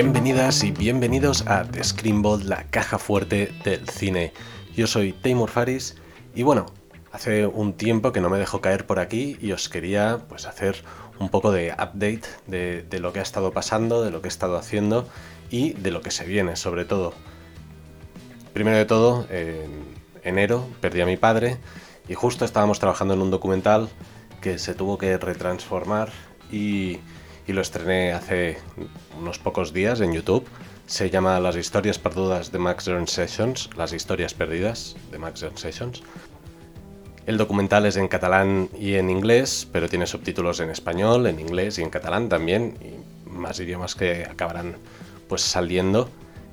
Bienvenidas y bienvenidos a The Screenball, la caja fuerte del cine. Yo soy Taymur Faris y bueno, hace un tiempo que no me dejo caer por aquí y os quería pues hacer un poco de update de, de lo que ha estado pasando, de lo que he estado haciendo y de lo que se viene sobre todo. Primero de todo, en enero perdí a mi padre y justo estábamos trabajando en un documental que se tuvo que retransformar y, y lo estrené hace unos pocos días en YouTube. Se llama Las historias perdudas de Max Zone Sessions, las historias perdidas de Max Zone Sessions. El documental es en catalán y en inglés, pero tiene subtítulos en español, en inglés y en catalán también, y más idiomas que acabarán pues saliendo.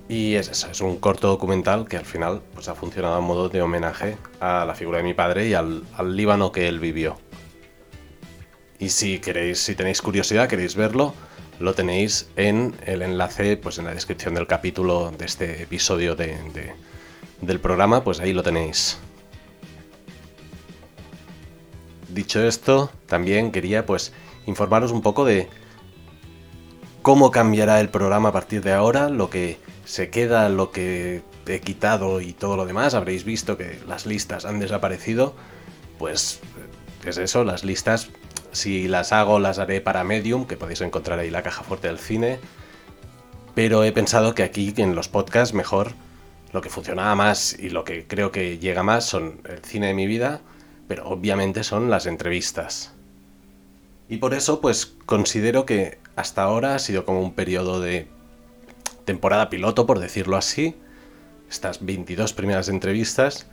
Y es es un corto documental que al final pues, ha funcionado a modo de homenaje a la figura de mi padre y al, al Líbano que él vivió. Y si queréis, si tenéis curiosidad, queréis verlo, lo tenéis en el enlace, pues en la descripción del capítulo de este episodio de, de, del programa, pues ahí lo tenéis. Dicho esto, también quería pues informaros un poco de cómo cambiará el programa a partir de ahora, lo que se queda, lo que he quitado y todo lo demás. Habréis visto que las listas han desaparecido. Pues es eso, las listas si las hago, las haré para Medium, que podéis encontrar ahí la caja fuerte del cine. Pero he pensado que aquí, en los podcasts, mejor lo que funcionaba más y lo que creo que llega más son el cine de mi vida, pero obviamente son las entrevistas. Y por eso, pues considero que hasta ahora ha sido como un periodo de temporada piloto, por decirlo así. Estas 22 primeras entrevistas.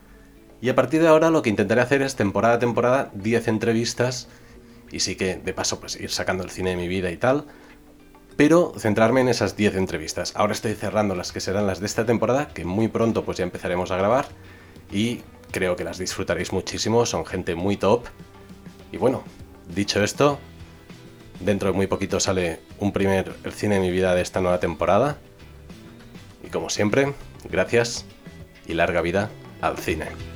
Y a partir de ahora lo que intentaré hacer es temporada a temporada 10 entrevistas y sí que de paso pues ir sacando el cine de mi vida y tal, pero centrarme en esas 10 entrevistas. Ahora estoy cerrando las que serán las de esta temporada, que muy pronto pues ya empezaremos a grabar y creo que las disfrutaréis muchísimo, son gente muy top. Y bueno, dicho esto, dentro de muy poquito sale un primer el cine de mi vida de esta nueva temporada. Y como siempre, gracias y larga vida al cine.